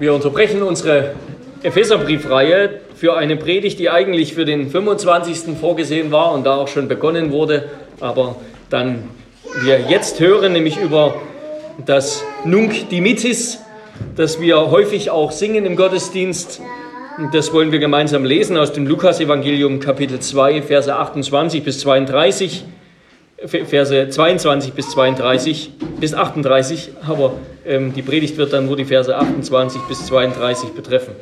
Wir unterbrechen unsere Epheserbriefreihe für eine Predigt, die eigentlich für den 25. vorgesehen war und da auch schon begonnen wurde, aber dann wir jetzt hören, nämlich über das Nunc Dimittis, das wir häufig auch singen im Gottesdienst. Das wollen wir gemeinsam lesen aus dem Lukas-Evangelium, Kapitel 2, Verse 28 bis 32. Verse 22 bis 32 bis 38, aber ähm, die Predigt wird dann nur die Verse 28 bis 32 betreffen.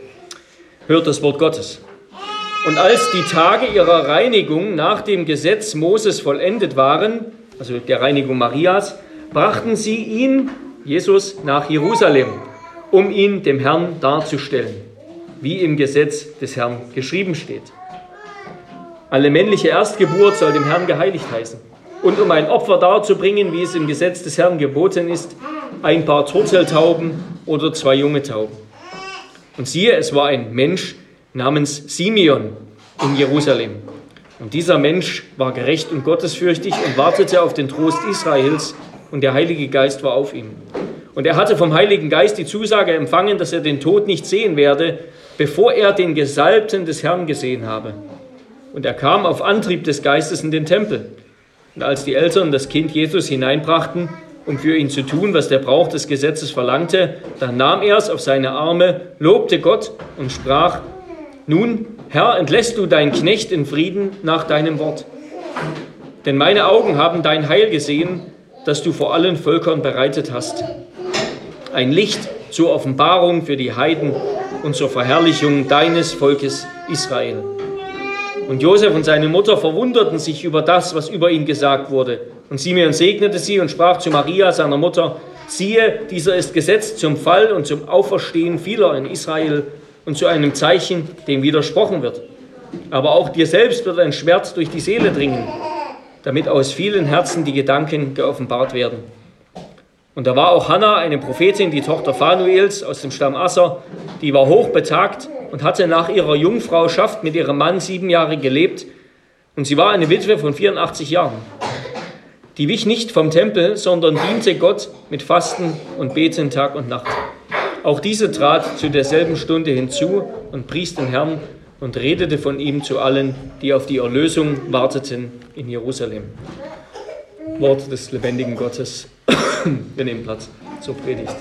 Hört das Wort Gottes. Und als die Tage ihrer Reinigung nach dem Gesetz Moses vollendet waren, also der Reinigung Marias, brachten sie ihn, Jesus, nach Jerusalem, um ihn dem Herrn darzustellen, wie im Gesetz des Herrn geschrieben steht. Alle männliche Erstgeburt soll dem Herrn geheiligt heißen und um ein Opfer darzubringen, wie es im Gesetz des Herrn geboten ist, ein paar Turteltauben oder zwei junge Tauben. Und siehe, es war ein Mensch namens Simeon in Jerusalem. Und dieser Mensch war gerecht und gottesfürchtig und wartete auf den Trost Israels, und der Heilige Geist war auf ihm. Und er hatte vom Heiligen Geist die Zusage empfangen, dass er den Tod nicht sehen werde, bevor er den Gesalbten des Herrn gesehen habe. Und er kam auf Antrieb des Geistes in den Tempel. Und als die Eltern das Kind Jesus hineinbrachten, um für ihn zu tun, was der Brauch des Gesetzes verlangte, dann nahm er es auf seine Arme, lobte Gott und sprach, nun, Herr, entlässt du deinen Knecht in Frieden nach deinem Wort. Denn meine Augen haben dein Heil gesehen, das du vor allen Völkern bereitet hast. Ein Licht zur Offenbarung für die Heiden und zur Verherrlichung deines Volkes Israel. Und Josef und seine Mutter verwunderten sich über das, was über ihn gesagt wurde. Und Simeon segnete sie und sprach zu Maria, seiner Mutter, siehe, dieser ist gesetzt zum Fall und zum Auferstehen vieler in Israel und zu einem Zeichen, dem widersprochen wird. Aber auch dir selbst wird ein Schwert durch die Seele dringen, damit aus vielen Herzen die Gedanken geoffenbart werden. Und da war auch Hannah, eine Prophetin, die Tochter Phanuels aus dem Stamm Asser, die war hochbetagt und hatte nach ihrer Jungfrauschaft mit ihrem Mann sieben Jahre gelebt. Und sie war eine Witwe von 84 Jahren. Die wich nicht vom Tempel, sondern diente Gott mit Fasten und Beten Tag und Nacht. Auch diese trat zu derselben Stunde hinzu und pries den Herrn und redete von ihm zu allen, die auf die Erlösung warteten in Jerusalem. Wort des lebendigen Gottes. Wir nehmen Platz zur Predigt.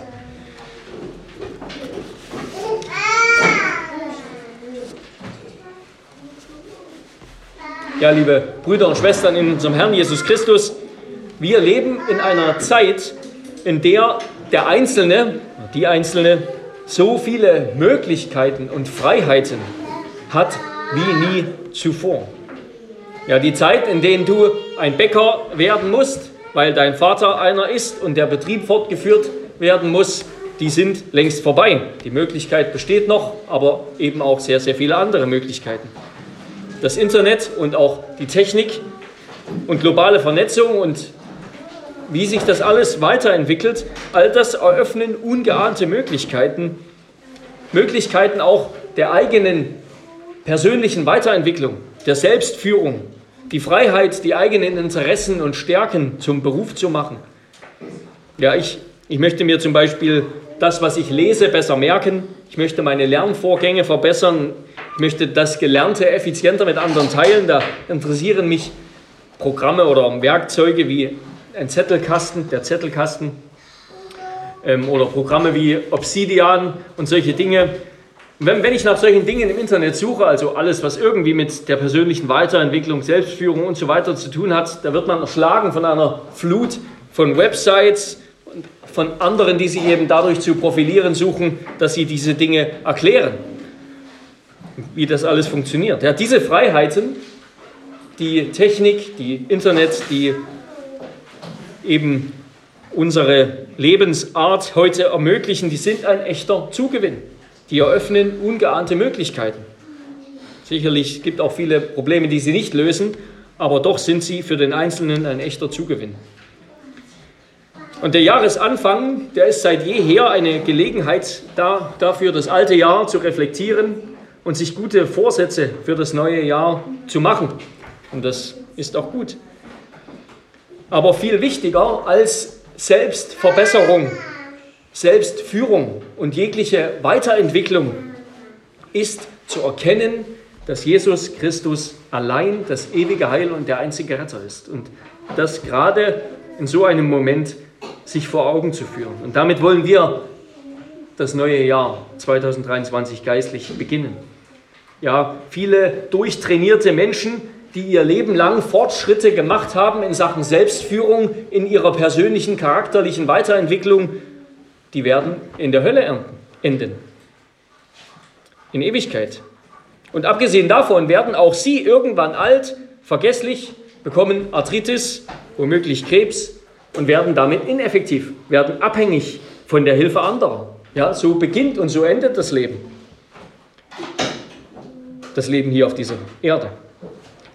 Ja, liebe Brüder und Schwestern in unserem Herrn Jesus Christus, wir leben in einer Zeit, in der der Einzelne, die Einzelne, so viele Möglichkeiten und Freiheiten hat wie nie zuvor. Ja, die Zeit, in der du ein Bäcker werden musst, weil dein Vater einer ist und der Betrieb fortgeführt werden muss, die sind längst vorbei. Die Möglichkeit besteht noch, aber eben auch sehr, sehr viele andere Möglichkeiten. Das Internet und auch die Technik und globale Vernetzung und wie sich das alles weiterentwickelt, all das eröffnen ungeahnte Möglichkeiten, Möglichkeiten auch der eigenen persönlichen Weiterentwicklung, der Selbstführung, die Freiheit, die eigenen Interessen und Stärken zum Beruf zu machen. Ja, ich, ich möchte mir zum Beispiel das, was ich lese, besser merken. Ich möchte meine Lernvorgänge verbessern. Ich möchte das Gelernte effizienter mit anderen teilen. Da interessieren mich Programme oder Werkzeuge wie ein Zettelkasten, der Zettelkasten ähm, oder Programme wie Obsidian und solche Dinge. Wenn, wenn ich nach solchen Dingen im Internet suche, also alles, was irgendwie mit der persönlichen Weiterentwicklung, Selbstführung und so weiter zu tun hat, da wird man erschlagen von einer Flut von Websites und von anderen, die sich eben dadurch zu profilieren suchen, dass sie diese Dinge erklären, wie das alles funktioniert. Ja, diese Freiheiten, die Technik, die Internet, die eben unsere Lebensart heute ermöglichen, die sind ein echter Zugewinn. Die eröffnen ungeahnte Möglichkeiten. Sicherlich gibt es auch viele Probleme, die sie nicht lösen, aber doch sind sie für den Einzelnen ein echter Zugewinn. Und der Jahresanfang, der ist seit jeher eine Gelegenheit da, dafür, das alte Jahr zu reflektieren und sich gute Vorsätze für das neue Jahr zu machen. Und das ist auch gut. Aber viel wichtiger als Selbstverbesserung Selbstführung und jegliche Weiterentwicklung ist zu erkennen, dass Jesus Christus allein das ewige Heil und der einzige Retter ist. Und das gerade in so einem Moment sich vor Augen zu führen. Und damit wollen wir das neue Jahr 2023 geistlich beginnen. Ja, viele durchtrainierte Menschen, die ihr Leben lang Fortschritte gemacht haben in Sachen Selbstführung, in ihrer persönlichen charakterlichen Weiterentwicklung, die werden in der Hölle enden. In Ewigkeit. Und abgesehen davon werden auch sie irgendwann alt, vergesslich, bekommen Arthritis, womöglich Krebs und werden damit ineffektiv, werden abhängig von der Hilfe anderer. Ja, so beginnt und so endet das Leben. Das Leben hier auf dieser Erde.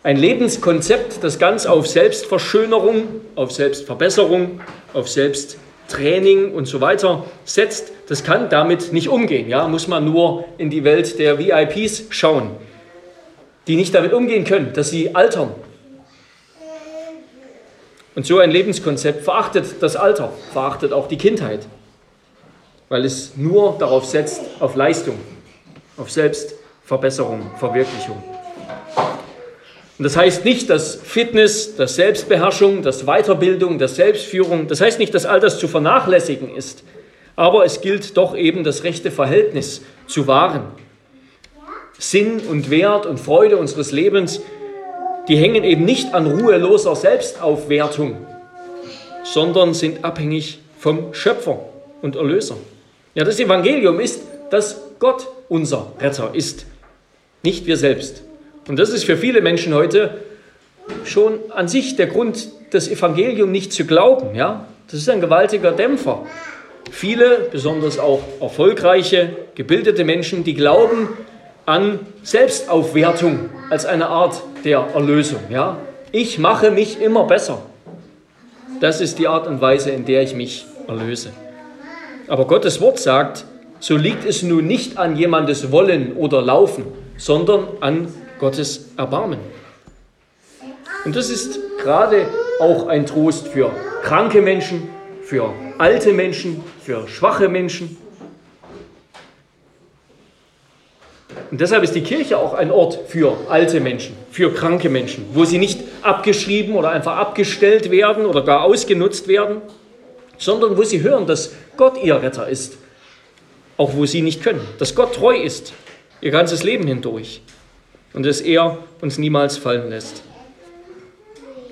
Ein Lebenskonzept, das ganz auf Selbstverschönerung, auf Selbstverbesserung, auf Selbsttraining und so weiter setzt, das kann damit nicht umgehen. Ja, muss man nur in die Welt der VIPs schauen, die nicht damit umgehen können, dass sie altern. Und so ein Lebenskonzept verachtet das Alter, verachtet auch die Kindheit, weil es nur darauf setzt, auf Leistung, auf Selbstverbesserung, Verwirklichung. Und das heißt nicht, dass Fitness, dass Selbstbeherrschung, dass Weiterbildung, dass Selbstführung, das heißt nicht, dass all das zu vernachlässigen ist. Aber es gilt doch eben das rechte Verhältnis zu wahren. Sinn und Wert und Freude unseres Lebens, die hängen eben nicht an ruheloser Selbstaufwertung, sondern sind abhängig vom Schöpfer und Erlöser. Ja, das Evangelium ist, dass Gott unser Retter ist, nicht wir selbst. Und das ist für viele Menschen heute schon an sich der Grund, das Evangelium nicht zu glauben. Ja? Das ist ein gewaltiger Dämpfer. Viele, besonders auch erfolgreiche, gebildete Menschen, die glauben an Selbstaufwertung als eine Art der Erlösung. Ja? Ich mache mich immer besser. Das ist die Art und Weise, in der ich mich erlöse. Aber Gottes Wort sagt, so liegt es nun nicht an jemandes Wollen oder Laufen, sondern an Gottes Erbarmen. Und das ist gerade auch ein Trost für kranke Menschen, für alte Menschen, für schwache Menschen. Und deshalb ist die Kirche auch ein Ort für alte Menschen, für kranke Menschen, wo sie nicht abgeschrieben oder einfach abgestellt werden oder gar ausgenutzt werden, sondern wo sie hören, dass Gott ihr Retter ist, auch wo sie nicht können, dass Gott treu ist, ihr ganzes Leben hindurch und dass er uns niemals fallen lässt.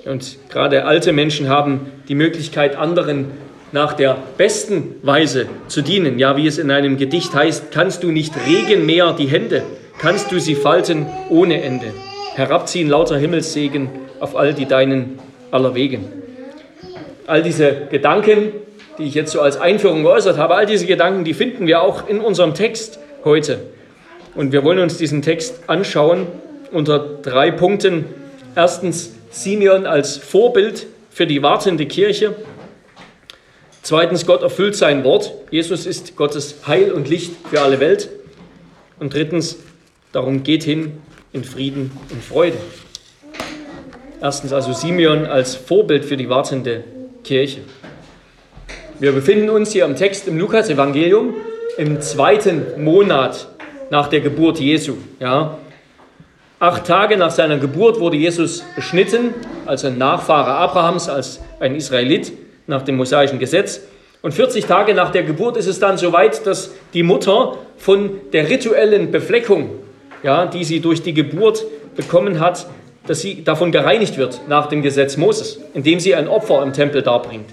Und gerade alte Menschen haben die Möglichkeit, anderen nach der besten Weise zu dienen. Ja, wie es in einem Gedicht heißt, kannst du nicht regen mehr die Hände, kannst du sie falten ohne Ende. Herabziehen lauter Himmelssegen auf all die deinen aller Wegen. All diese Gedanken, die ich jetzt so als Einführung geäußert habe, all diese Gedanken, die finden wir auch in unserem Text heute. Und wir wollen uns diesen Text anschauen unter drei Punkten. Erstens Simeon als Vorbild für die wartende Kirche. Zweitens, Gott erfüllt sein Wort. Jesus ist Gottes Heil und Licht für alle Welt. Und drittens, darum geht hin in Frieden und Freude. Erstens also Simeon als Vorbild für die wartende Kirche. Wir befinden uns hier im Text im Lukas-Evangelium im zweiten Monat nach der Geburt Jesu. Ja. Acht Tage nach seiner Geburt wurde Jesus beschnitten als ein Nachfahre Abrahams, als ein Israelit nach dem mosaischen Gesetz. Und 40 Tage nach der Geburt ist es dann soweit, dass die Mutter von der rituellen Befleckung, ja, die sie durch die Geburt bekommen hat, dass sie davon gereinigt wird nach dem Gesetz Moses, indem sie ein Opfer im Tempel darbringt.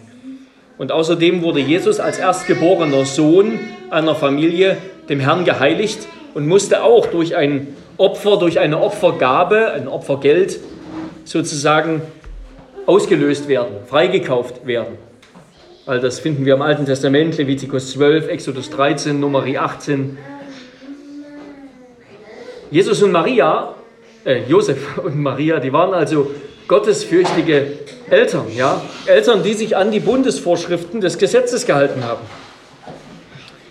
Und außerdem wurde Jesus als erstgeborener Sohn einer Familie dem Herrn geheiligt und musste auch durch ein Opfer, durch eine Opfergabe, ein Opfergeld sozusagen ausgelöst werden, freigekauft werden. All das finden wir im Alten Testament, Levitikus 12, Exodus 13, Numeri 18. Jesus und Maria, äh, Josef und Maria, die waren also gottesfürchtige Eltern, ja? Eltern, die sich an die Bundesvorschriften des Gesetzes gehalten haben.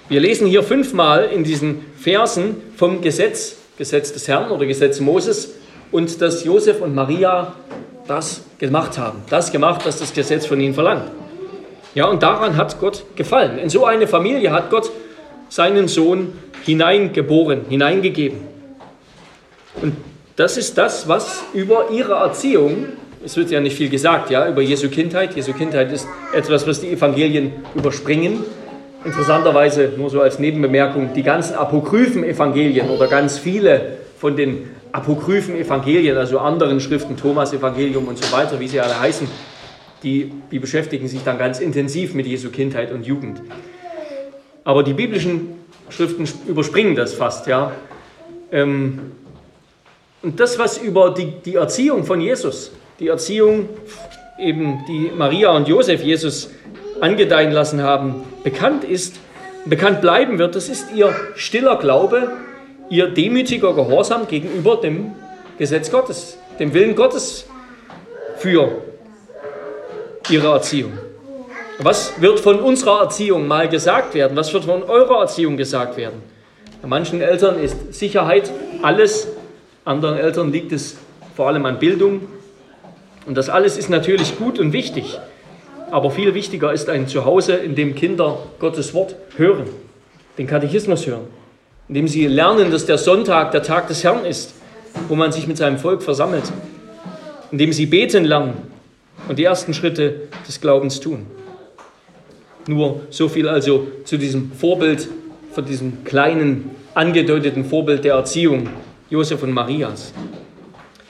Wir lesen hier fünfmal in diesen Versen vom Gesetz, Gesetz des Herrn oder Gesetz Moses und dass Josef und Maria das gemacht haben. Das gemacht, was das Gesetz von ihnen verlangt. Ja, und daran hat Gott gefallen. In so eine Familie hat Gott seinen Sohn hineingeboren, hineingegeben. Und das ist das, was über ihre Erziehung, es wird ja nicht viel gesagt, ja, über Jesu Kindheit. Jesu Kindheit ist etwas, was die Evangelien überspringen. Interessanterweise, nur so als Nebenbemerkung, die ganzen apokryphen Evangelien oder ganz viele von den apokryphen Evangelien, also anderen Schriften, Thomas Evangelium und so weiter, wie sie alle heißen, die, die beschäftigen sich dann ganz intensiv mit Jesu Kindheit und Jugend. Aber die biblischen Schriften überspringen das fast, ja. Ähm, und das, was über die, die Erziehung von Jesus, die Erziehung eben, die Maria und Josef Jesus angedeihen lassen haben, bekannt ist, bekannt bleiben wird, das ist ihr stiller Glaube, ihr demütiger Gehorsam gegenüber dem Gesetz Gottes, dem Willen Gottes für ihre Erziehung. Was wird von unserer Erziehung mal gesagt werden? Was wird von eurer Erziehung gesagt werden? Bei manchen Eltern ist Sicherheit alles, anderen Eltern liegt es vor allem an Bildung. Und das alles ist natürlich gut und wichtig. Aber viel wichtiger ist ein Zuhause, in dem Kinder Gottes Wort hören, den Katechismus hören, in dem sie lernen, dass der Sonntag der Tag des Herrn ist, wo man sich mit seinem Volk versammelt, in dem sie beten lernen und die ersten Schritte des Glaubens tun. Nur so viel also zu diesem Vorbild, von diesem kleinen angedeuteten Vorbild der Erziehung Josef und Marias.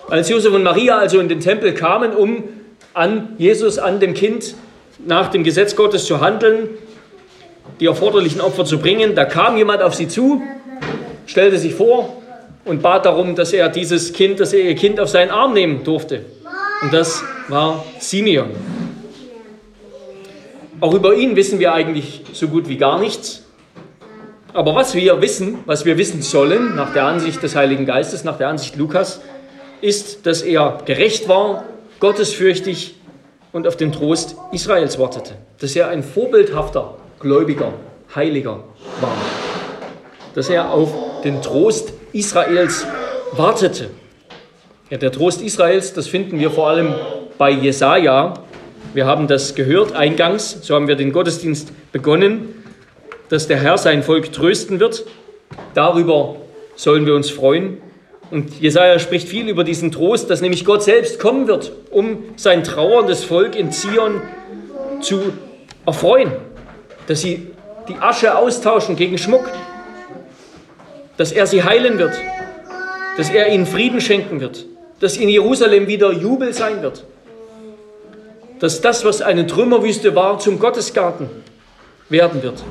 Als Josef und Maria also in den Tempel kamen, um an Jesus, an dem Kind nach dem Gesetz Gottes zu handeln, die erforderlichen Opfer zu bringen, da kam jemand auf sie zu, stellte sich vor und bat darum, dass er dieses Kind, dass er ihr Kind auf seinen Arm nehmen durfte. Und das war Simeon. Auch über ihn wissen wir eigentlich so gut wie gar nichts. Aber was wir wissen, was wir wissen sollen, nach der Ansicht des Heiligen Geistes, nach der Ansicht Lukas, ist, dass er gerecht war, gottesfürchtig und auf den Trost Israels wartete. Dass er ein vorbildhafter, gläubiger, heiliger war. Dass er auf den Trost Israels wartete. Ja, der Trost Israels, das finden wir vor allem bei Jesaja. Wir haben das gehört eingangs, so haben wir den Gottesdienst begonnen, dass der Herr sein Volk trösten wird. Darüber sollen wir uns freuen. Und Jesaja spricht viel über diesen Trost, dass nämlich Gott selbst kommen wird, um sein trauerndes Volk in Zion zu erfreuen. Dass sie die Asche austauschen gegen Schmuck. Dass er sie heilen wird. Dass er ihnen Frieden schenken wird dass in Jerusalem wieder Jubel sein wird. Dass das, was eine Trümmerwüste war, zum Gottesgarten werden wird.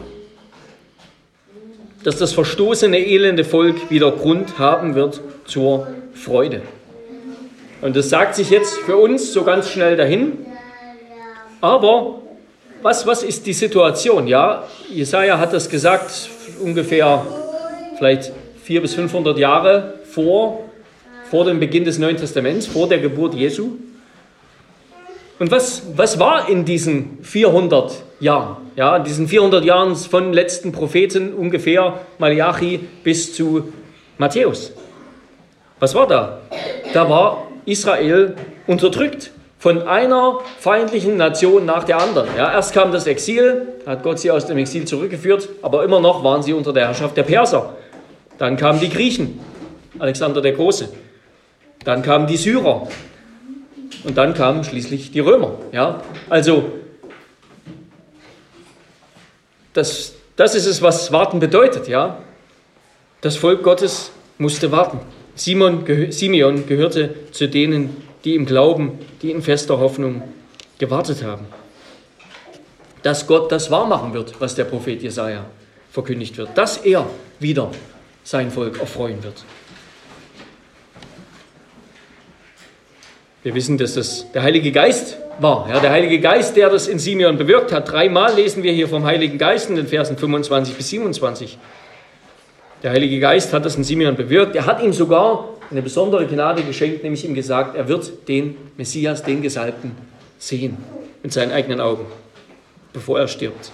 Dass das verstoßene, elende Volk wieder Grund haben wird zur Freude. Und das sagt sich jetzt für uns so ganz schnell dahin. Aber was, was ist die Situation? Ja, Jesaja hat das gesagt, ungefähr vielleicht 400 bis 500 Jahre vor vor dem Beginn des Neuen Testaments, vor der Geburt Jesu. Und was, was war in diesen 400 Jahren? Ja, in diesen 400 Jahren von letzten Propheten ungefähr Malachi bis zu Matthäus. Was war da? Da war Israel unterdrückt von einer feindlichen Nation nach der anderen. Ja, erst kam das Exil, hat Gott sie aus dem Exil zurückgeführt, aber immer noch waren sie unter der Herrschaft der Perser. Dann kamen die Griechen, Alexander der Große. Dann kamen die Syrer und dann kamen schließlich die Römer. Ja? Also, das, das ist es, was Warten bedeutet. Ja? Das Volk Gottes musste warten. Simon, Simeon gehörte zu denen, die im Glauben, die in fester Hoffnung gewartet haben. Dass Gott das wahrmachen wird, was der Prophet Jesaja verkündigt wird, dass er wieder sein Volk erfreuen wird. Wir wissen, dass das der Heilige Geist war. Ja, der Heilige Geist, der das in Simeon bewirkt hat. Dreimal lesen wir hier vom Heiligen Geist in den Versen 25 bis 27. Der Heilige Geist hat das in Simeon bewirkt. Er hat ihm sogar eine besondere Gnade geschenkt, nämlich ihm gesagt, er wird den Messias, den Gesalbten, sehen mit seinen eigenen Augen, bevor er stirbt.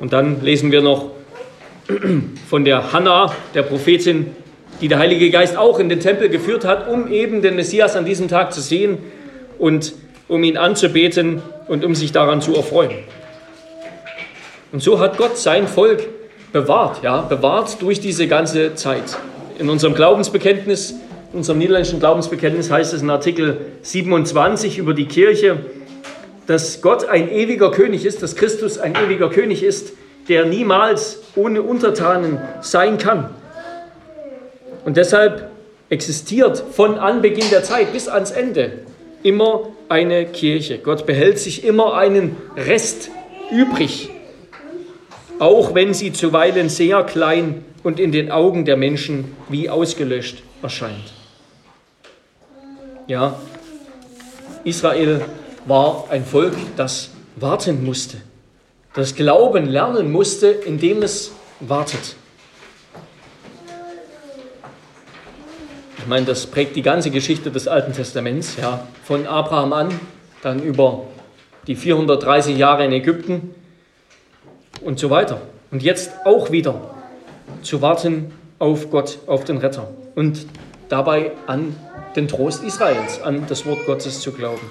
Und dann lesen wir noch von der Hannah, der Prophetin, die der Heilige Geist auch in den Tempel geführt hat, um eben den Messias an diesem Tag zu sehen. Und um ihn anzubeten und um sich daran zu erfreuen. Und so hat Gott sein Volk bewahrt, ja, bewahrt durch diese ganze Zeit. In unserem Glaubensbekenntnis, in unserem niederländischen Glaubensbekenntnis heißt es in Artikel 27 über die Kirche, dass Gott ein ewiger König ist, dass Christus ein ewiger König ist, der niemals ohne Untertanen sein kann. Und deshalb existiert von Anbeginn der Zeit bis ans Ende immer eine Kirche. Gott behält sich immer einen Rest übrig, auch wenn sie zuweilen sehr klein und in den Augen der Menschen wie ausgelöscht erscheint. Ja, Israel war ein Volk, das warten musste, das Glauben lernen musste, indem es wartet. Ich meine, das prägt die ganze Geschichte des Alten Testaments, ja, von Abraham an, dann über die 430 Jahre in Ägypten und so weiter. Und jetzt auch wieder zu warten auf Gott, auf den Retter und dabei an den Trost Israels, an das Wort Gottes zu glauben.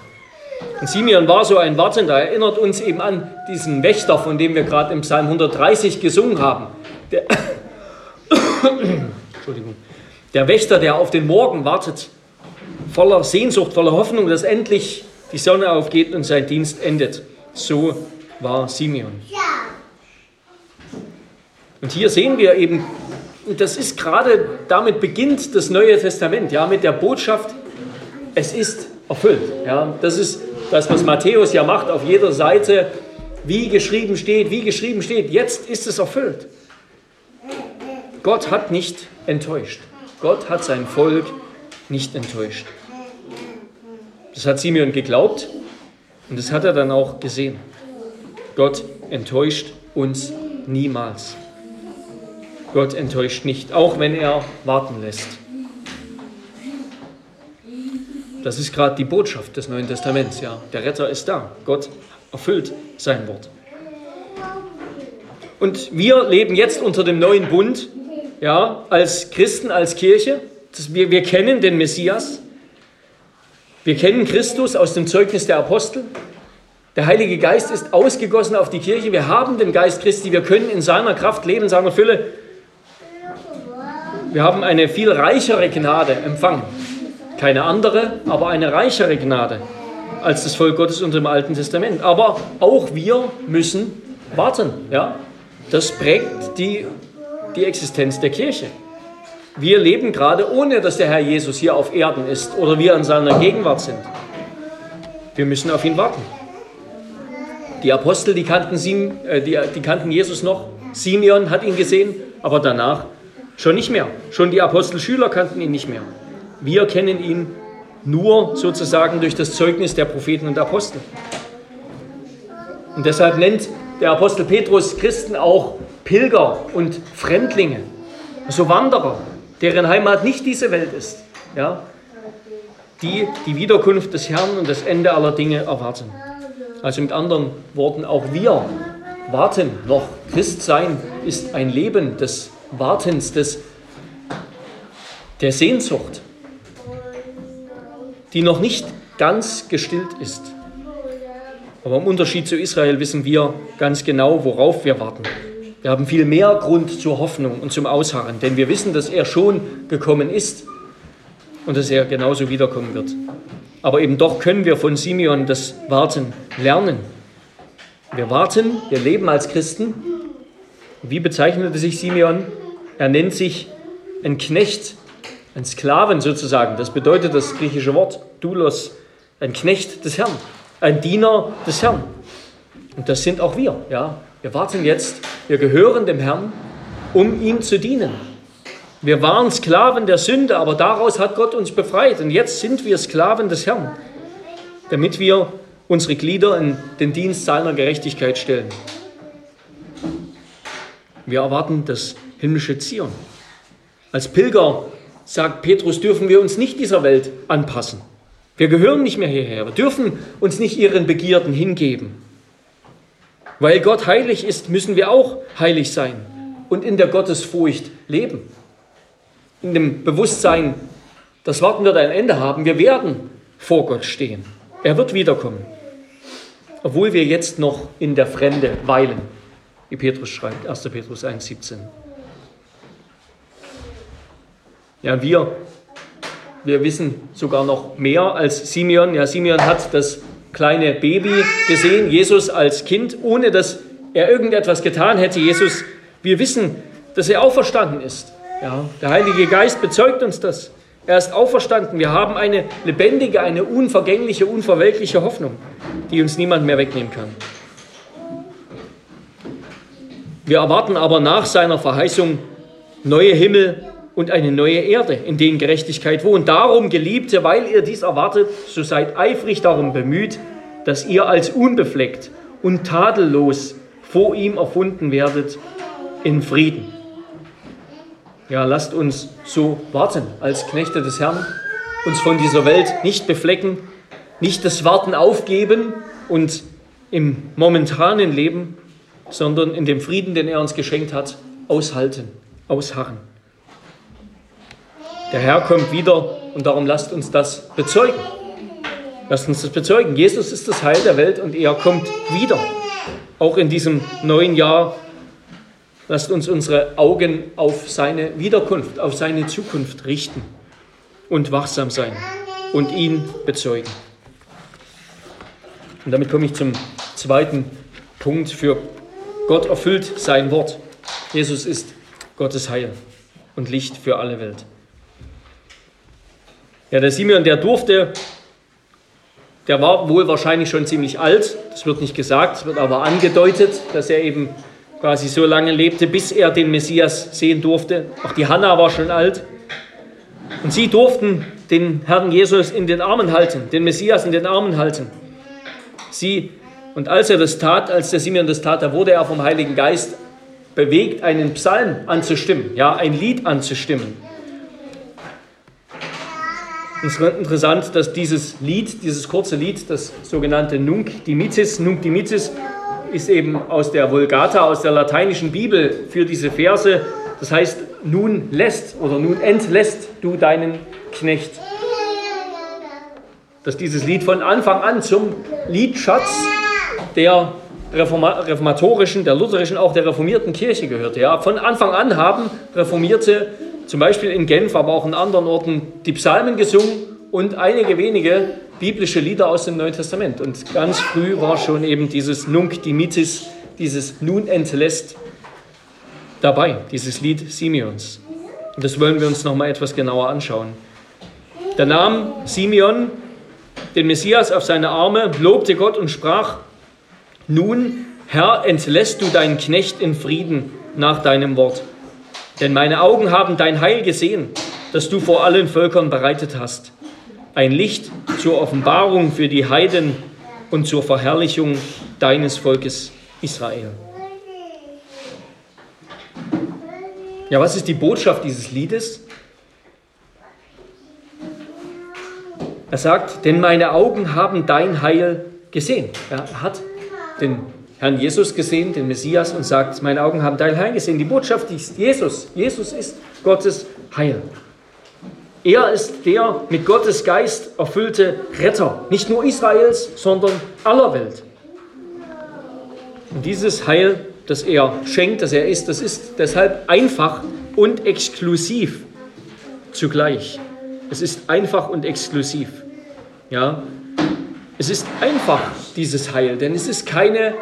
Und Simeon war so ein Wartender, erinnert uns eben an diesen Wächter, von dem wir gerade im Psalm 130 gesungen haben. Der, Entschuldigung. Der Wächter, der auf den Morgen wartet, voller Sehnsucht, voller Hoffnung, dass endlich die Sonne aufgeht und sein Dienst endet. So war Simeon. Und hier sehen wir eben, das ist gerade, damit beginnt das Neue Testament, ja, mit der Botschaft, es ist erfüllt. Ja, das ist das, was Matthäus ja macht auf jeder Seite, wie geschrieben steht, wie geschrieben steht, jetzt ist es erfüllt. Gott hat nicht enttäuscht. Gott hat sein Volk nicht enttäuscht. Das hat Simeon geglaubt und das hat er dann auch gesehen. Gott enttäuscht uns niemals. Gott enttäuscht nicht, auch wenn er warten lässt. Das ist gerade die Botschaft des Neuen Testaments. Ja, der Retter ist da. Gott erfüllt sein Wort. Und wir leben jetzt unter dem neuen Bund ja, als Christen, als Kirche. Das, wir, wir kennen den Messias. Wir kennen Christus aus dem Zeugnis der Apostel. Der Heilige Geist ist ausgegossen auf die Kirche. Wir haben den Geist Christi. Wir können in seiner Kraft leben, seiner Fülle. Wir haben eine viel reichere Gnade empfangen. Keine andere, aber eine reichere Gnade als das Volk Gottes unter dem Alten Testament. Aber auch wir müssen warten. Ja? Das prägt die die Existenz der Kirche. Wir leben gerade ohne, dass der Herr Jesus hier auf Erden ist oder wir in seiner Gegenwart sind. Wir müssen auf ihn warten. Die Apostel, die kannten, Sim, äh, die, die kannten Jesus noch. Simeon hat ihn gesehen, aber danach schon nicht mehr. Schon die Apostelschüler kannten ihn nicht mehr. Wir kennen ihn nur sozusagen durch das Zeugnis der Propheten und Apostel. Und deshalb nennt der Apostel Petrus Christen auch Pilger und Fremdlinge, also Wanderer, deren Heimat nicht diese Welt ist, ja, die die Wiederkunft des Herrn und das Ende aller Dinge erwarten. Also mit anderen Worten, auch wir warten noch. Christsein ist ein Leben des Wartens, des, der Sehnsucht, die noch nicht ganz gestillt ist. Aber im Unterschied zu Israel wissen wir ganz genau, worauf wir warten. Wir haben viel mehr Grund zur Hoffnung und zum Ausharren, denn wir wissen, dass er schon gekommen ist und dass er genauso wiederkommen wird. Aber eben doch können wir von Simeon das Warten lernen. Wir warten, wir leben als Christen. Wie bezeichnete sich Simeon? Er nennt sich ein Knecht, ein Sklaven sozusagen. Das bedeutet das griechische Wort Doulos, ein Knecht des Herrn, ein Diener des Herrn. Und das sind auch wir. Ja? Wir warten jetzt, wir gehören dem Herrn, um ihm zu dienen. Wir waren Sklaven der Sünde, aber daraus hat Gott uns befreit. Und jetzt sind wir Sklaven des Herrn, damit wir unsere Glieder in den Dienst seiner Gerechtigkeit stellen. Wir erwarten das himmlische Zion. Als Pilger, sagt Petrus, dürfen wir uns nicht dieser Welt anpassen. Wir gehören nicht mehr hierher. Wir dürfen uns nicht ihren Begierden hingeben. Weil Gott heilig ist, müssen wir auch heilig sein und in der Gottesfurcht leben. In dem Bewusstsein, das Warten wird ein Ende haben. Wir werden vor Gott stehen. Er wird wiederkommen, obwohl wir jetzt noch in der Fremde weilen, wie Petrus schreibt, 1. Petrus 1,17. Ja, wir, wir wissen sogar noch mehr als Simeon. Ja, Simeon hat das kleine Baby gesehen, Jesus als Kind, ohne dass er irgendetwas getan hätte. Jesus, wir wissen, dass er auferstanden ist. Ja, der Heilige Geist bezeugt uns das. Er ist auferstanden. Wir haben eine lebendige, eine unvergängliche, unverwelkliche Hoffnung, die uns niemand mehr wegnehmen kann. Wir erwarten aber nach seiner Verheißung neue Himmel und eine neue Erde, in denen Gerechtigkeit wohnt. Darum, Geliebte, weil ihr dies erwartet, so seid eifrig darum bemüht, dass ihr als unbefleckt und tadellos vor ihm erfunden werdet in Frieden. Ja, lasst uns so warten als Knechte des Herrn, uns von dieser Welt nicht beflecken, nicht das Warten aufgeben und im momentanen Leben, sondern in dem Frieden, den er uns geschenkt hat, aushalten, ausharren. Der Herr kommt wieder und darum lasst uns das bezeugen. Lasst uns das bezeugen. Jesus ist das Heil der Welt und er kommt wieder. Auch in diesem neuen Jahr lasst uns unsere Augen auf seine Wiederkunft, auf seine Zukunft richten und wachsam sein und ihn bezeugen. Und damit komme ich zum zweiten Punkt für Gott erfüllt sein Wort. Jesus ist Gottes Heil und Licht für alle Welt. Ja, der Simeon, der durfte, der war wohl wahrscheinlich schon ziemlich alt, das wird nicht gesagt, es wird aber angedeutet, dass er eben quasi so lange lebte, bis er den Messias sehen durfte. Auch die Hanna war schon alt. Und sie durften den Herrn Jesus in den Armen halten, den Messias in den Armen halten. Sie, und als er das tat, als der Simeon das tat, da wurde er vom Heiligen Geist bewegt, einen Psalm anzustimmen, ja, ein Lied anzustimmen. Es ist interessant, dass dieses Lied, dieses kurze Lied, das sogenannte Nunc Dimittis, Nunc Dimittis, ist eben aus der Vulgata, aus der lateinischen Bibel für diese Verse. Das heißt, nun lässt oder nun entlässt du deinen Knecht. Dass dieses Lied von Anfang an zum Liedschatz der reformatorischen, der lutherischen, auch der reformierten Kirche gehört. Ja, von Anfang an haben Reformierte zum Beispiel in Genf, aber auch in anderen Orten, die Psalmen gesungen und einige wenige biblische Lieder aus dem Neuen Testament. Und ganz früh war schon eben dieses Nunc Dimittis, dieses Nun entlässt dabei, dieses Lied Simeons. Und das wollen wir uns nochmal etwas genauer anschauen. Da nahm Simeon den Messias auf seine Arme, lobte Gott und sprach, nun, Herr, entlässt du deinen Knecht in Frieden nach deinem Wort. Denn meine Augen haben dein Heil gesehen, das du vor allen Völkern bereitet hast. Ein Licht zur Offenbarung für die Heiden und zur Verherrlichung deines Volkes Israel. Ja, was ist die Botschaft dieses Liedes? Er sagt, denn meine Augen haben dein Heil gesehen. Er hat den Herrn Jesus gesehen, den Messias, und sagt, meine Augen haben dein Heil gesehen. Die Botschaft ist Jesus. Jesus ist Gottes Heil. Er ist der mit Gottes Geist erfüllte Retter, nicht nur Israels, sondern aller Welt. Und dieses Heil, das er schenkt, das er ist, das ist deshalb einfach und exklusiv zugleich. Es ist einfach und exklusiv. Ja, es ist einfach dieses Heil, denn es ist keine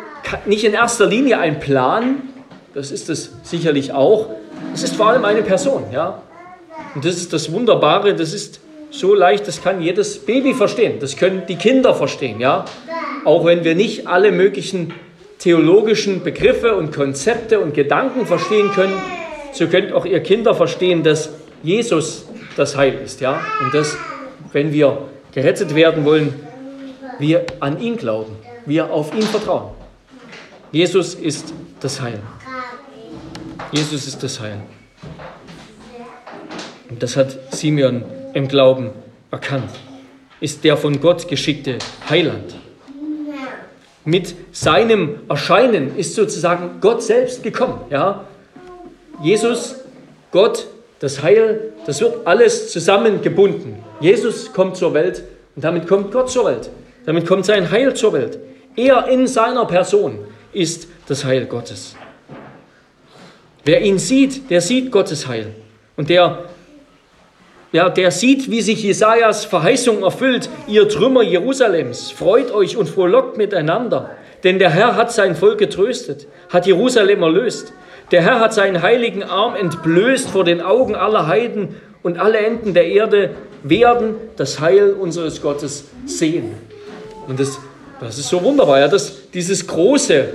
nicht in erster Linie ein Plan, das ist es sicherlich auch, es ist vor allem eine Person. Ja? Und das ist das Wunderbare, das ist so leicht, das kann jedes Baby verstehen, das können die Kinder verstehen. Ja? Auch wenn wir nicht alle möglichen theologischen Begriffe und Konzepte und Gedanken verstehen können, so könnt auch ihr Kinder verstehen, dass Jesus das Heil ist. Ja? Und dass, wenn wir gerettet werden wollen, wir an ihn glauben, wir auf ihn vertrauen. Jesus ist das Heil. Jesus ist das Heil. Und das hat Simeon im Glauben erkannt. Ist der von Gott geschickte Heiland. Mit seinem Erscheinen ist sozusagen Gott selbst gekommen. Ja? Jesus, Gott, das Heil, das wird alles zusammengebunden. Jesus kommt zur Welt und damit kommt Gott zur Welt. Damit kommt sein Heil zur Welt. Er in seiner Person ist das Heil Gottes. Wer ihn sieht, der sieht Gottes Heil. Und der, ja, der sieht, wie sich Jesajas Verheißung erfüllt. Ihr Trümmer Jerusalems, freut euch und frohlockt miteinander. Denn der Herr hat sein Volk getröstet, hat Jerusalem erlöst. Der Herr hat seinen heiligen Arm entblößt vor den Augen aller Heiden und alle Enden der Erde werden das Heil unseres Gottes sehen. Und das, das ist so wunderbar, ja, dass dieses große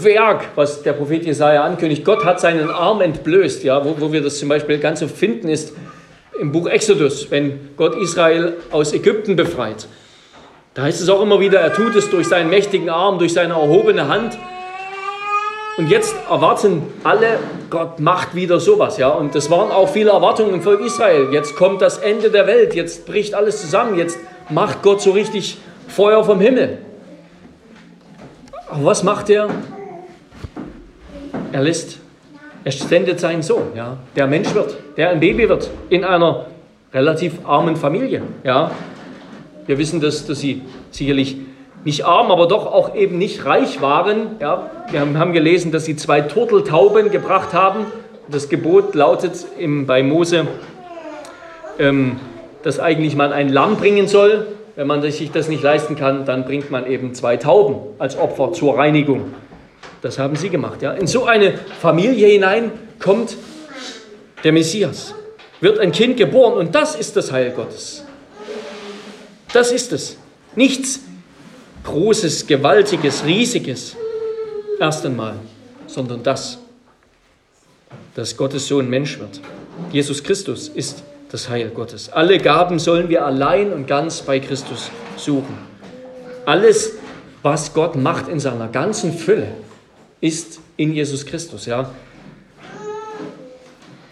Werk, was der Prophet Jesaja ankündigt, Gott hat seinen Arm entblößt, ja, wo, wo wir das zum Beispiel ganz so finden, ist im Buch Exodus, wenn Gott Israel aus Ägypten befreit. Da heißt es auch immer wieder, er tut es durch seinen mächtigen Arm, durch seine erhobene Hand. Und jetzt erwarten alle, Gott macht wieder sowas, ja. Und das waren auch viele Erwartungen im Volk Israel. Jetzt kommt das Ende der Welt, jetzt bricht alles zusammen, jetzt macht Gott so richtig Feuer vom Himmel. Aber was macht er? Er lässt, er sendet seinen Sohn, ja, der Mensch wird, der ein Baby wird, in einer relativ armen Familie, ja. Wir wissen, dass, dass sie sicherlich nicht arm, aber doch auch eben nicht reich waren. Ja, wir haben gelesen, dass sie zwei Turteltauben gebracht haben. Das Gebot lautet im, bei Mose, ähm, dass eigentlich man ein Lamm bringen soll. Wenn man sich das nicht leisten kann, dann bringt man eben zwei Tauben als Opfer zur Reinigung. Das haben sie gemacht. Ja. In so eine Familie hinein kommt der Messias, wird ein Kind geboren und das ist das Heil Gottes. Das ist es. Nichts Großes, Gewaltiges, Riesiges erst einmal, sondern das, dass Gottes Sohn Mensch wird. Jesus Christus ist das Heil Gottes. Alle Gaben sollen wir allein und ganz bei Christus suchen. Alles, was Gott macht in seiner ganzen Fülle, ist in Jesus Christus. Ja?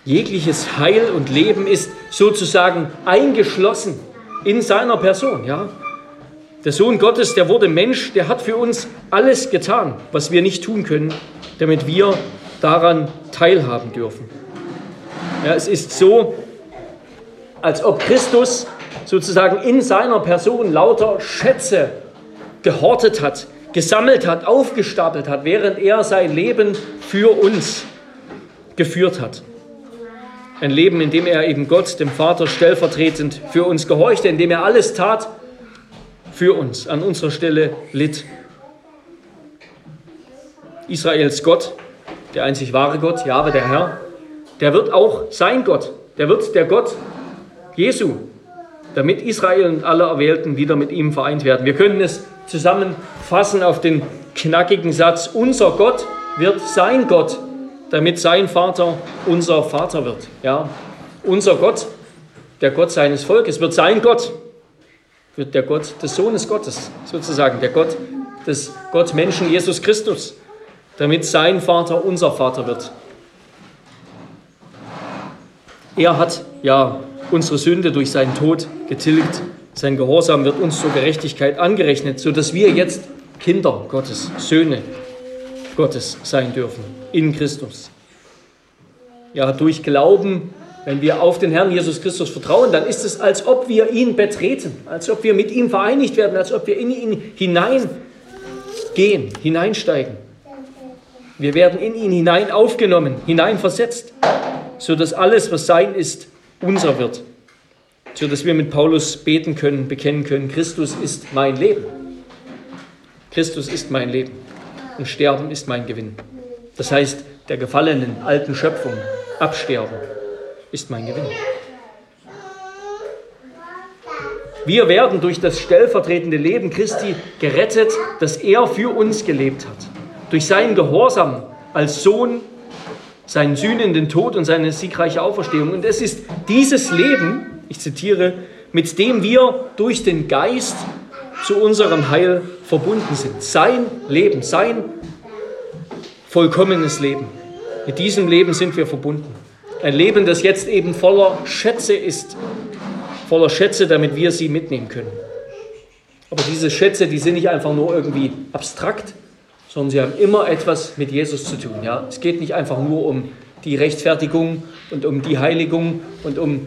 Jegliches Heil und Leben ist sozusagen eingeschlossen in seiner Person. Ja? Der Sohn Gottes, der wurde Mensch, der hat für uns alles getan, was wir nicht tun können, damit wir daran teilhaben dürfen. Ja, es ist so, als ob Christus sozusagen in seiner Person lauter Schätze gehortet hat, gesammelt hat, aufgestapelt hat, während er sein Leben für uns geführt hat. Ein Leben, in dem er eben Gott, dem Vater, stellvertretend für uns gehorchte, in dem er alles tat, für uns, an unserer Stelle litt. Israels Gott, der einzig wahre Gott, Jahwe, der Herr, der wird auch sein Gott, der wird der Gott Jesu, damit Israel und alle Erwählten wieder mit ihm vereint werden. Wir können es zusammenfassen auf den knackigen Satz, unser Gott wird sein Gott, damit sein Vater unser Vater wird. Ja, unser Gott, der Gott seines Volkes, wird sein Gott wird der Gott des Sohnes Gottes, sozusagen, der Gott des Gott Menschen Jesus Christus, damit sein Vater unser Vater wird. Er hat ja unsere Sünde durch seinen Tod getilgt. Sein Gehorsam wird uns zur Gerechtigkeit angerechnet, sodass wir jetzt Kinder Gottes, Söhne Gottes sein dürfen in Christus. Ja, durch Glauben wenn wir auf den Herrn Jesus Christus vertrauen, dann ist es, als ob wir ihn betreten, als ob wir mit ihm vereinigt werden, als ob wir in ihn hineingehen, hineinsteigen. Wir werden in ihn hinein aufgenommen, hineinversetzt, sodass alles, was sein ist, unser wird. Sodass wir mit Paulus beten können, bekennen können, Christus ist mein Leben. Christus ist mein Leben und Sterben ist mein Gewinn. Das heißt, der gefallenen alten Schöpfung absterben ist mein Gewinn. Wir werden durch das stellvertretende Leben Christi gerettet, das er für uns gelebt hat. Durch seinen Gehorsam als Sohn, seinen sühnenden Tod und seine siegreiche Auferstehung. Und es ist dieses Leben, ich zitiere, mit dem wir durch den Geist zu unserem Heil verbunden sind. Sein Leben, sein vollkommenes Leben. Mit diesem Leben sind wir verbunden. Ein Leben, das jetzt eben voller Schätze ist. Voller Schätze, damit wir sie mitnehmen können. Aber diese Schätze, die sind nicht einfach nur irgendwie abstrakt, sondern sie haben immer etwas mit Jesus zu tun. Ja? Es geht nicht einfach nur um die Rechtfertigung und um die Heiligung und um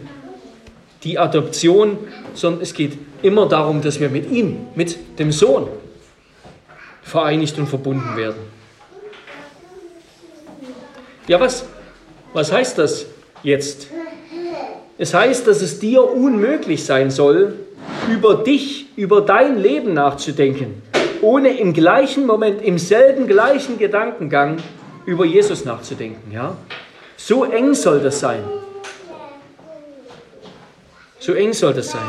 die Adoption, sondern es geht immer darum, dass wir mit ihm, mit dem Sohn, vereinigt und verbunden werden. Ja, was, was heißt das jetzt? Es heißt, dass es dir unmöglich sein soll, über dich, über dein Leben nachzudenken, ohne im gleichen Moment, im selben gleichen Gedankengang über Jesus nachzudenken. Ja? So eng soll das sein. So eng soll das sein.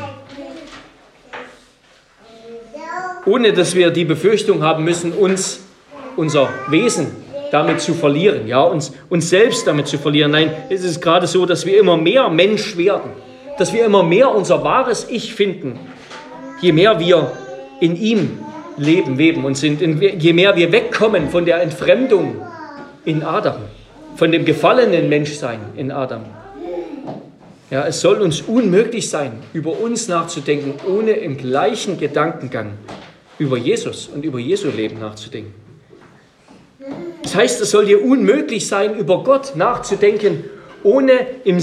Ohne dass wir die Befürchtung haben müssen, uns, unser Wesen damit zu verlieren, ja, uns, uns selbst damit zu verlieren. Nein, es ist gerade so, dass wir immer mehr Mensch werden, dass wir immer mehr unser wahres Ich finden, je mehr wir in ihm leben, weben und sind, je mehr wir wegkommen von der Entfremdung in Adam, von dem gefallenen Menschsein in Adam. Ja, es soll uns unmöglich sein, über uns nachzudenken, ohne im gleichen Gedankengang über Jesus und über Jesu Leben nachzudenken. Das heißt, es soll dir unmöglich sein, über Gott nachzudenken, ohne im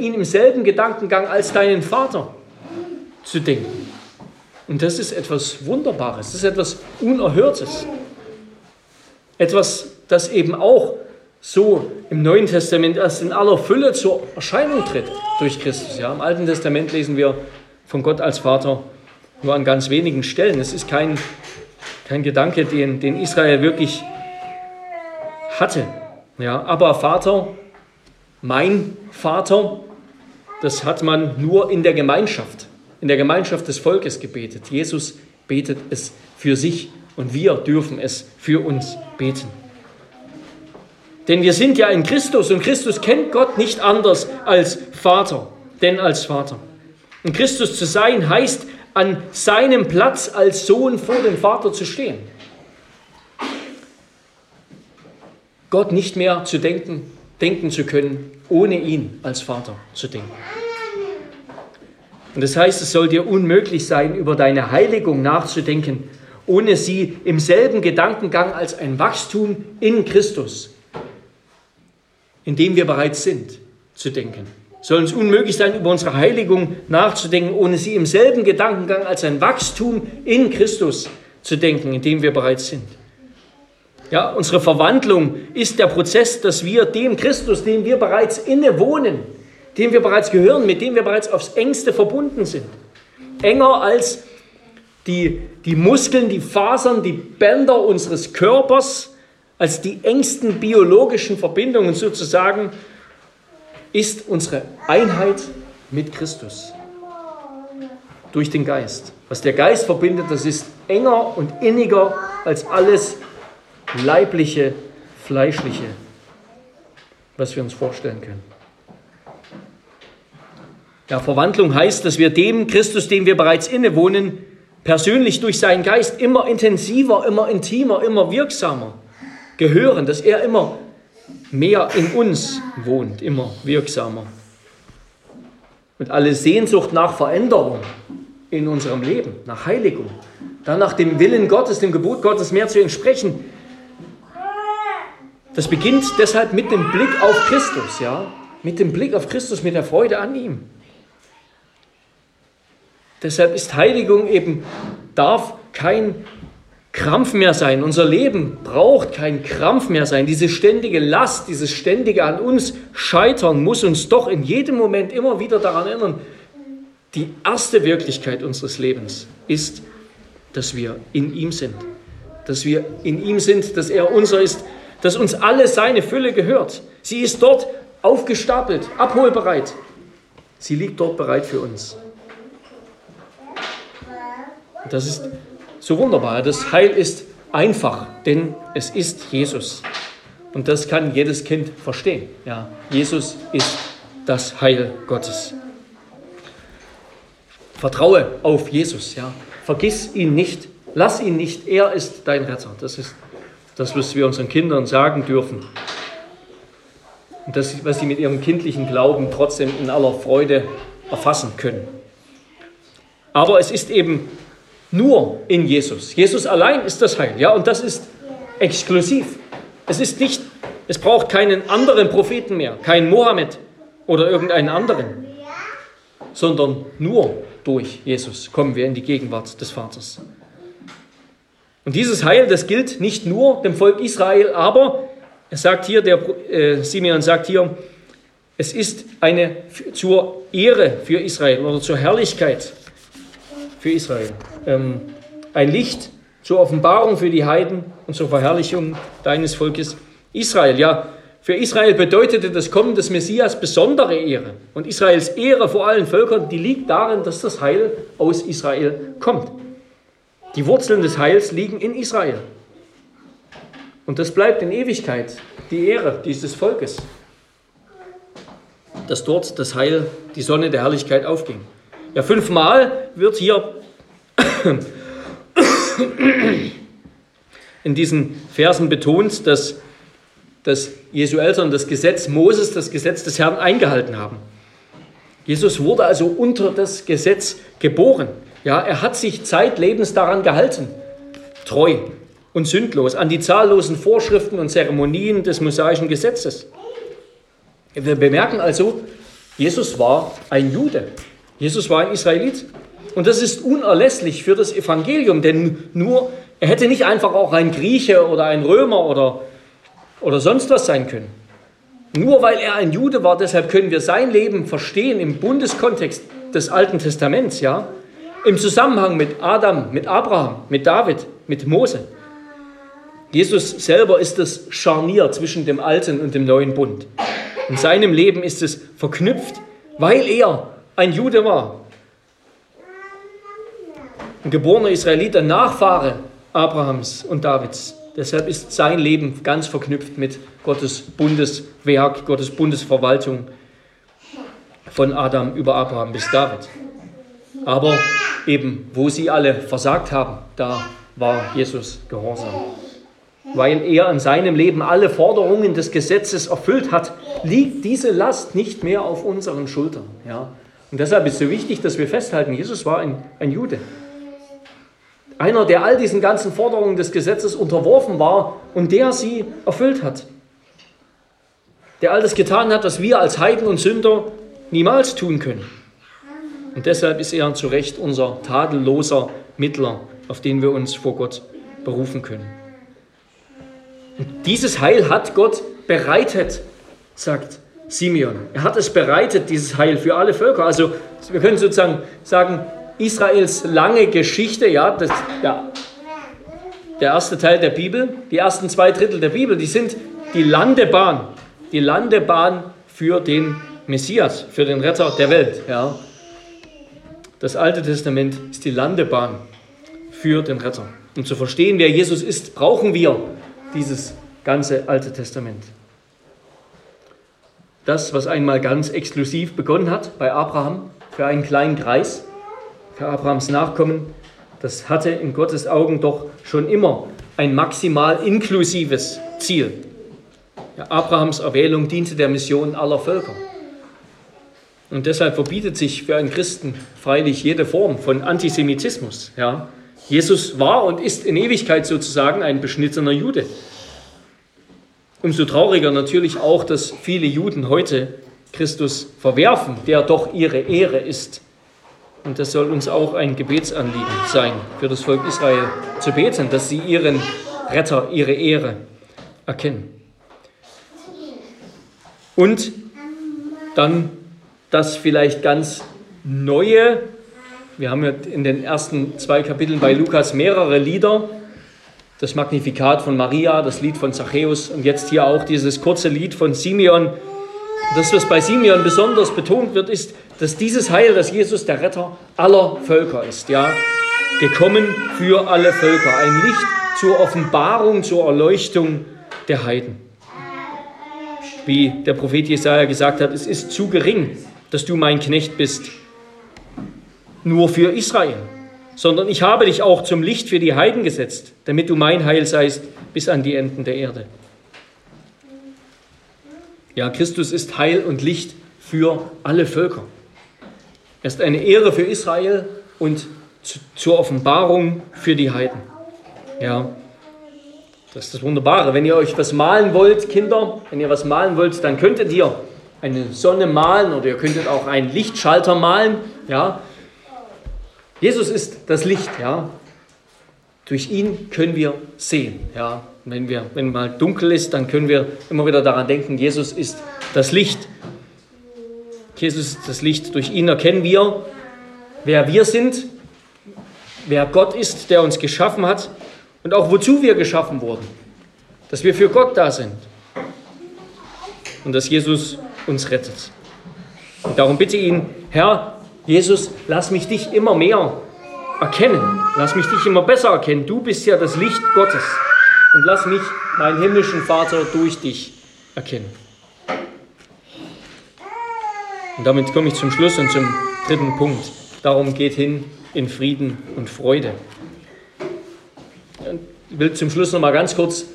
ihn im selben Gedankengang als deinen Vater zu denken. Und das ist etwas Wunderbares, das ist etwas Unerhörtes. Etwas, das eben auch so im Neuen Testament erst in aller Fülle zur Erscheinung tritt durch Christus. Ja, Im Alten Testament lesen wir von Gott als Vater nur an ganz wenigen Stellen. Es ist kein, kein Gedanke, den, den Israel wirklich hatte. Ja, aber Vater, mein Vater, das hat man nur in der Gemeinschaft, in der Gemeinschaft des Volkes gebetet. Jesus betet es für sich und wir dürfen es für uns beten. Denn wir sind ja in Christus und Christus kennt Gott nicht anders als Vater, denn als Vater. Und Christus zu sein heißt, an seinem Platz als Sohn vor dem Vater zu stehen. Gott nicht mehr zu denken, denken zu können, ohne ihn als Vater zu denken. Und das heißt, es soll dir unmöglich sein, über deine Heiligung nachzudenken, ohne sie im selben Gedankengang als ein Wachstum in Christus, in dem wir bereits sind, zu denken. Es soll uns unmöglich sein, über unsere Heiligung nachzudenken, ohne sie im selben Gedankengang als ein Wachstum in Christus zu denken, in dem wir bereits sind. Ja, unsere Verwandlung ist der Prozess, dass wir dem Christus, dem wir bereits innewohnen, dem wir bereits gehören, mit dem wir bereits aufs engste verbunden sind. Enger als die, die Muskeln, die Fasern, die Bänder unseres Körpers, als die engsten biologischen Verbindungen sozusagen, ist unsere Einheit mit Christus. Durch den Geist. Was der Geist verbindet, das ist enger und inniger als alles leibliche, fleischliche, was wir uns vorstellen können. Ja, Verwandlung heißt, dass wir dem Christus, dem wir bereits innewohnen, persönlich durch seinen Geist immer intensiver, immer intimer, immer wirksamer gehören, dass er immer mehr in uns wohnt, immer wirksamer. Und alle Sehnsucht nach Veränderung in unserem Leben, nach Heiligung, dann nach dem Willen Gottes, dem Gebot Gottes mehr zu entsprechen, das beginnt deshalb mit dem Blick auf Christus, ja, mit dem Blick auf Christus, mit der Freude an ihm. Deshalb ist Heiligung eben, darf kein Krampf mehr sein. Unser Leben braucht kein Krampf mehr sein. Diese ständige Last, dieses ständige an uns Scheitern muss uns doch in jedem Moment immer wieder daran erinnern, die erste Wirklichkeit unseres Lebens ist, dass wir in ihm sind. Dass wir in ihm sind, dass er unser ist, dass uns alle seine Fülle gehört. Sie ist dort aufgestapelt, abholbereit. Sie liegt dort bereit für uns. Das ist so wunderbar. Das Heil ist einfach, denn es ist Jesus. Und das kann jedes Kind verstehen. Ja, Jesus ist das Heil Gottes. Vertraue auf Jesus. Ja. Vergiss ihn nicht. Lass ihn nicht. Er ist dein Retter. Das ist das, was wir unseren Kindern sagen dürfen. Und das, was sie mit ihrem kindlichen Glauben trotzdem in aller Freude erfassen können. Aber es ist eben nur in Jesus. Jesus allein ist das Heil. Ja, und das ist exklusiv. Es ist nicht, es braucht keinen anderen Propheten mehr, keinen Mohammed oder irgendeinen anderen. sondern nur durch Jesus kommen wir in die Gegenwart des Vaters. Und dieses Heil, das gilt nicht nur dem Volk Israel, aber er sagt hier, der äh, Simeon sagt hier, es ist eine zur Ehre für Israel oder zur Herrlichkeit für Israel. Ähm, ein Licht zur Offenbarung für die Heiden und zur Verherrlichung deines Volkes Israel. Ja, für Israel bedeutete das Kommen des Messias besondere Ehre. Und Israels Ehre vor allen Völkern, die liegt darin, dass das Heil aus Israel kommt. Die Wurzeln des Heils liegen in Israel. Und das bleibt in Ewigkeit die Ehre dieses Volkes, dass dort das Heil, die Sonne der Herrlichkeit aufging. Ja, fünfmal wird hier in diesen Versen betont, dass, dass Jesu Eltern das Gesetz Moses, das Gesetz des Herrn eingehalten haben. Jesus wurde also unter das Gesetz geboren. Ja, er hat sich zeitlebens daran gehalten, treu und sündlos, an die zahllosen Vorschriften und Zeremonien des mosaischen Gesetzes. Wir bemerken also, Jesus war ein Jude. Jesus war ein Israelit. Und das ist unerlässlich für das Evangelium, denn nur, er hätte nicht einfach auch ein Grieche oder ein Römer oder, oder sonst was sein können. Nur weil er ein Jude war, deshalb können wir sein Leben verstehen im Bundeskontext des Alten Testaments, ja, im Zusammenhang mit Adam, mit Abraham, mit David, mit Mose. Jesus selber ist das Scharnier zwischen dem alten und dem neuen Bund. In seinem Leben ist es verknüpft, weil er ein Jude war, ein geborener Israelit, ein Nachfahre Abrahams und Davids. Deshalb ist sein Leben ganz verknüpft mit Gottes Bundeswerk, Gottes Bundesverwaltung von Adam über Abraham bis David. Aber eben, wo sie alle versagt haben, da war Jesus gehorsam. Weil er in seinem Leben alle Forderungen des Gesetzes erfüllt hat, liegt diese Last nicht mehr auf unseren Schultern. Ja? Und deshalb ist es so wichtig, dass wir festhalten, Jesus war ein, ein Jude. Einer, der all diesen ganzen Forderungen des Gesetzes unterworfen war und der sie erfüllt hat. Der all das getan hat, was wir als Heiden und Sünder niemals tun können. Und deshalb ist er zu Recht unser tadelloser Mittler, auf den wir uns vor Gott berufen können. Und dieses Heil hat Gott bereitet, sagt Simeon. Er hat es bereitet, dieses Heil für alle Völker. Also wir können sozusagen sagen, Israels lange Geschichte, ja, das, ja, der erste Teil der Bibel, die ersten zwei Drittel der Bibel, die sind die Landebahn, die Landebahn für den Messias, für den Retter der Welt. Ja. Das Alte Testament ist die Landebahn für den Retter. Um zu verstehen, wer Jesus ist, brauchen wir dieses ganze Alte Testament. Das, was einmal ganz exklusiv begonnen hat bei Abraham für einen kleinen Kreis, für Abrahams Nachkommen, das hatte in Gottes Augen doch schon immer ein maximal inklusives Ziel. Ja, Abrahams Erwählung diente der Mission aller Völker. Und deshalb verbietet sich für einen Christen freilich jede Form von Antisemitismus. Ja. Jesus war und ist in Ewigkeit sozusagen ein beschnittener Jude. Umso trauriger natürlich auch, dass viele Juden heute Christus verwerfen, der doch ihre Ehre ist. Und das soll uns auch ein Gebetsanliegen sein, für das Volk Israel zu beten, dass sie ihren Retter, ihre Ehre erkennen. Und dann das vielleicht ganz Neue. Wir haben ja in den ersten zwei Kapiteln bei Lukas mehrere Lieder. Das Magnifikat von Maria, das Lied von Zachäus und jetzt hier auch dieses kurze Lied von Simeon. Das, was bei Simeon besonders betont wird, ist, dass dieses Heil, dass Jesus der Retter aller Völker ist, ja, gekommen für alle Völker, ein Licht zur Offenbarung, zur Erleuchtung der Heiden. Wie der Prophet Jesaja gesagt hat, es ist zu gering, dass du mein Knecht bist, nur für Israel, sondern ich habe dich auch zum Licht für die Heiden gesetzt, damit du mein Heil seist bis an die Enden der Erde. Ja, Christus ist Heil und Licht für alle Völker. Er ist eine Ehre für Israel und zur Offenbarung für die Heiden. Ja, das ist das Wunderbare. Wenn ihr euch was malen wollt, Kinder, wenn ihr was malen wollt, dann könntet ihr eine Sonne malen oder ihr könntet auch einen Lichtschalter malen. Ja. Jesus ist das Licht. Ja. Durch ihn können wir sehen. Ja. Wenn, wir, wenn mal dunkel ist, dann können wir immer wieder daran denken, Jesus ist das Licht. Jesus ist das Licht. Durch ihn erkennen wir, wer wir sind, wer Gott ist, der uns geschaffen hat und auch wozu wir geschaffen wurden. Dass wir für Gott da sind und dass Jesus uns rettet. Und darum bitte ihn, Herr Jesus, lass mich dich immer mehr erkennen. Lass mich dich immer besser erkennen. Du bist ja das Licht Gottes. Und lass mich meinen himmlischen Vater durch dich erkennen. Und damit komme ich zum Schluss und zum dritten Punkt. Darum geht hin in Frieden und Freude. Ich will zum Schluss noch mal ganz kurz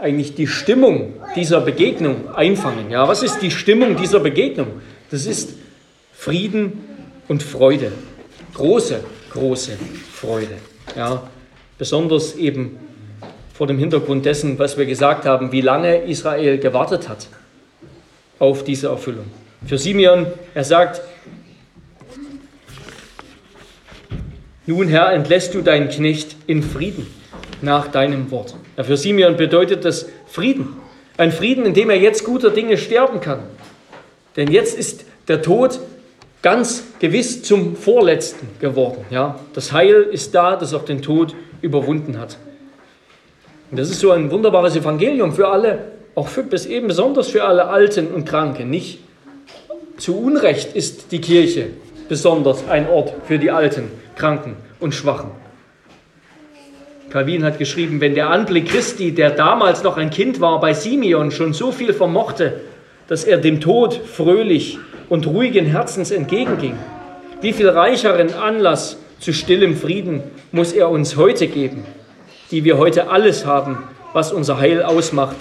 eigentlich die Stimmung dieser Begegnung einfangen. Ja, was ist die Stimmung dieser Begegnung? Das ist Frieden und Freude. Große, große Freude. Ja, besonders eben vor dem Hintergrund dessen, was wir gesagt haben, wie lange Israel gewartet hat auf diese Erfüllung. Für Simeon, er sagt, nun Herr, entlässt du deinen Knecht in Frieden nach deinem Wort. Ja, für Simeon bedeutet das Frieden. Ein Frieden, in dem er jetzt guter Dinge sterben kann. Denn jetzt ist der Tod ganz gewiss zum Vorletzten geworden. Ja, das Heil ist da, das auch den Tod überwunden hat. Und das ist so ein wunderbares Evangelium für alle, auch für, bis eben besonders für alle Alten und Kranken. Nicht zu Unrecht ist die Kirche besonders ein Ort für die Alten, Kranken und Schwachen. Calvin hat geschrieben, wenn der Anblick Christi, der damals noch ein Kind war, bei Simeon schon so viel vermochte, dass er dem Tod fröhlich und ruhigen Herzens entgegenging, wie viel reicheren Anlass zu stillem Frieden muss er uns heute geben, die wir heute alles haben, was unser Heil ausmacht.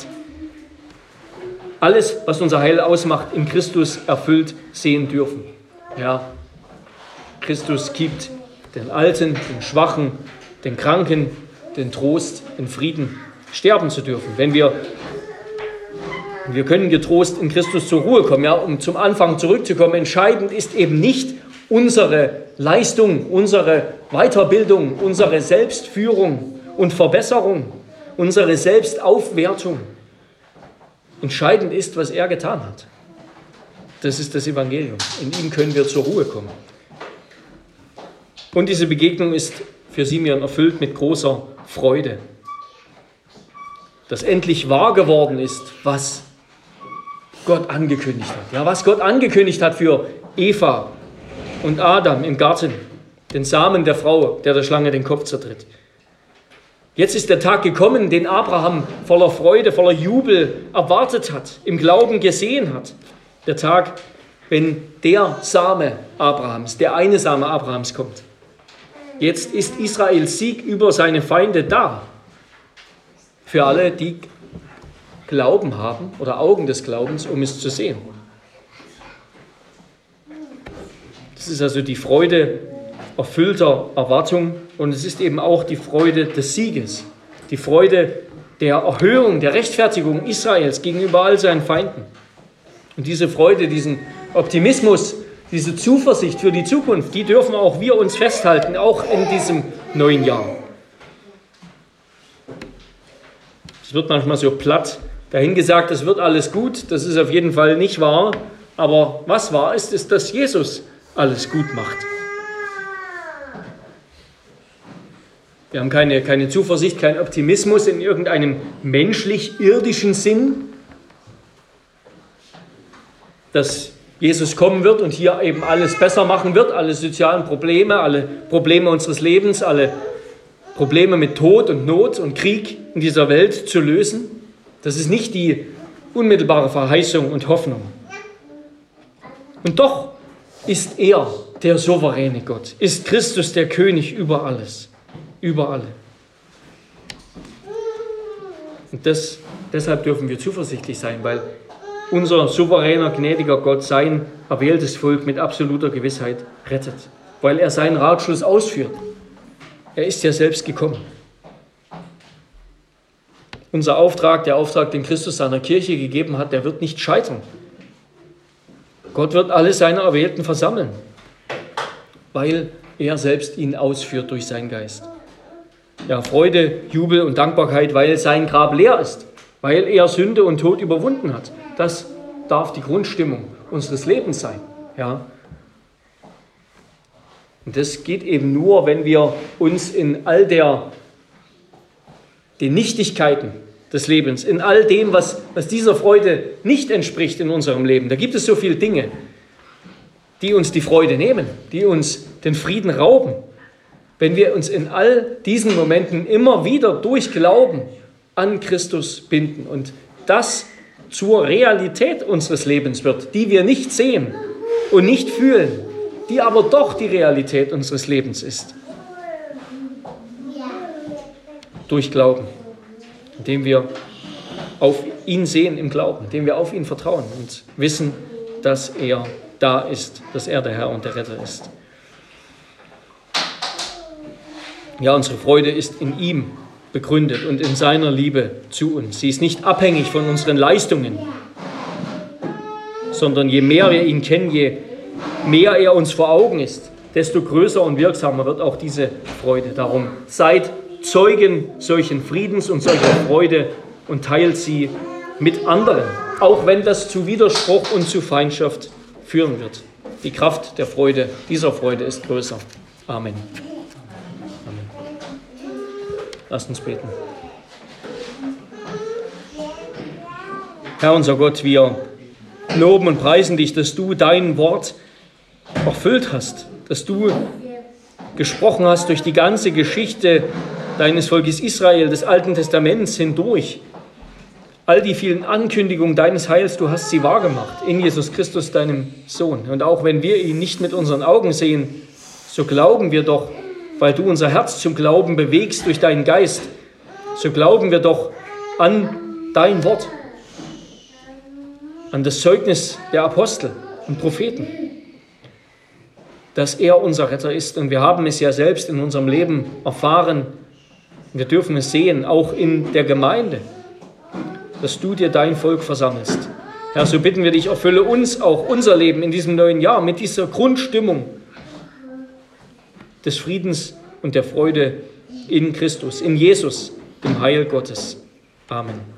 Alles, was unser Heil ausmacht, in Christus erfüllt sehen dürfen. Ja, Christus gibt den Alten, den Schwachen, den Kranken, den Trost, in Frieden sterben zu dürfen. Wenn wir, wir können getrost in Christus zur Ruhe kommen, ja, um zum Anfang zurückzukommen. Entscheidend ist eben nicht unsere Leistung, unsere Weiterbildung, unsere Selbstführung und Verbesserung, unsere Selbstaufwertung. Entscheidend ist, was er getan hat. Das ist das Evangelium. In ihm können wir zur Ruhe kommen. Und diese Begegnung ist für Simeon erfüllt mit großer Freude. Dass endlich wahr geworden ist, was Gott angekündigt hat. Ja, was Gott angekündigt hat für Eva und Adam im Garten, den Samen der Frau, der der Schlange den Kopf zertritt. Jetzt ist der Tag gekommen, den Abraham voller Freude, voller Jubel erwartet hat, im Glauben gesehen hat. Der Tag, wenn der Same Abrahams, der eine Same Abrahams kommt. Jetzt ist Israels Sieg über seine Feinde da. Für alle, die Glauben haben oder Augen des Glaubens, um es zu sehen. Das ist also die Freude erfüllter Erwartung und es ist eben auch die Freude des Sieges, die Freude der Erhöhung, der Rechtfertigung Israels gegenüber all seinen Feinden. Und diese Freude, diesen Optimismus, diese Zuversicht für die Zukunft, die dürfen auch wir uns festhalten, auch in diesem neuen Jahr. Es wird manchmal so platt dahingesagt, es wird alles gut. Das ist auf jeden Fall nicht wahr. Aber was wahr ist, ist, dass Jesus alles gut macht. Wir haben keine, keine Zuversicht, keinen Optimismus in irgendeinem menschlich-irdischen Sinn, dass Jesus kommen wird und hier eben alles besser machen wird, alle sozialen Probleme, alle Probleme unseres Lebens, alle Probleme mit Tod und Not und Krieg in dieser Welt zu lösen. Das ist nicht die unmittelbare Verheißung und Hoffnung. Und doch ist er der souveräne Gott, ist Christus der König über alles, über alle. Und das, deshalb dürfen wir zuversichtlich sein, weil unser souveräner, gnädiger Gott sein erwähltes Volk mit absoluter Gewissheit rettet, weil er seinen Ratschluss ausführt. Er ist ja selbst gekommen. Unser Auftrag, der Auftrag, den Christus seiner Kirche gegeben hat, der wird nicht scheitern. Gott wird alle seine Erwählten versammeln, weil er selbst ihn ausführt durch seinen Geist. Ja, Freude, Jubel und Dankbarkeit, weil sein Grab leer ist, weil er Sünde und Tod überwunden hat. Das darf die Grundstimmung unseres Lebens sein. Ja. Und das geht eben nur, wenn wir uns in all der den Nichtigkeiten des Lebens, in all dem, was, was dieser Freude nicht entspricht in unserem Leben. Da gibt es so viele Dinge, die uns die Freude nehmen, die uns den Frieden rauben. Wenn wir uns in all diesen Momenten immer wieder durch Glauben an Christus binden und das zur Realität unseres Lebens wird, die wir nicht sehen und nicht fühlen, die aber doch die Realität unseres Lebens ist. Durch Glauben, indem wir auf ihn sehen im Glauben, indem wir auf ihn vertrauen und wissen, dass er da ist, dass er der Herr und der Retter ist. Ja, unsere Freude ist in ihm begründet und in seiner Liebe zu uns. Sie ist nicht abhängig von unseren Leistungen, sondern je mehr wir ihn kennen, je mehr er uns vor Augen ist, desto größer und wirksamer wird auch diese Freude. Darum seid Zeugen solchen Friedens und solcher Freude und teilt sie mit anderen, auch wenn das zu Widerspruch und zu Feindschaft führen wird. Die Kraft der Freude, dieser Freude ist größer. Amen. Amen. Lasst uns beten. Herr unser Gott, wir loben und preisen dich, dass du dein Wort erfüllt hast, dass du gesprochen hast durch die ganze Geschichte deines Volkes Israel, des Alten Testaments hindurch. All die vielen Ankündigungen deines Heils, du hast sie wahrgemacht in Jesus Christus, deinem Sohn. Und auch wenn wir ihn nicht mit unseren Augen sehen, so glauben wir doch, weil du unser Herz zum Glauben bewegst durch deinen Geist, so glauben wir doch an dein Wort, an das Zeugnis der Apostel und Propheten, dass er unser Retter ist. Und wir haben es ja selbst in unserem Leben erfahren. Wir dürfen es sehen, auch in der Gemeinde dass du dir dein Volk versammelst. Herr, so bitten wir dich, erfülle uns auch unser Leben in diesem neuen Jahr mit dieser Grundstimmung des Friedens und der Freude in Christus, in Jesus, dem Heil Gottes. Amen.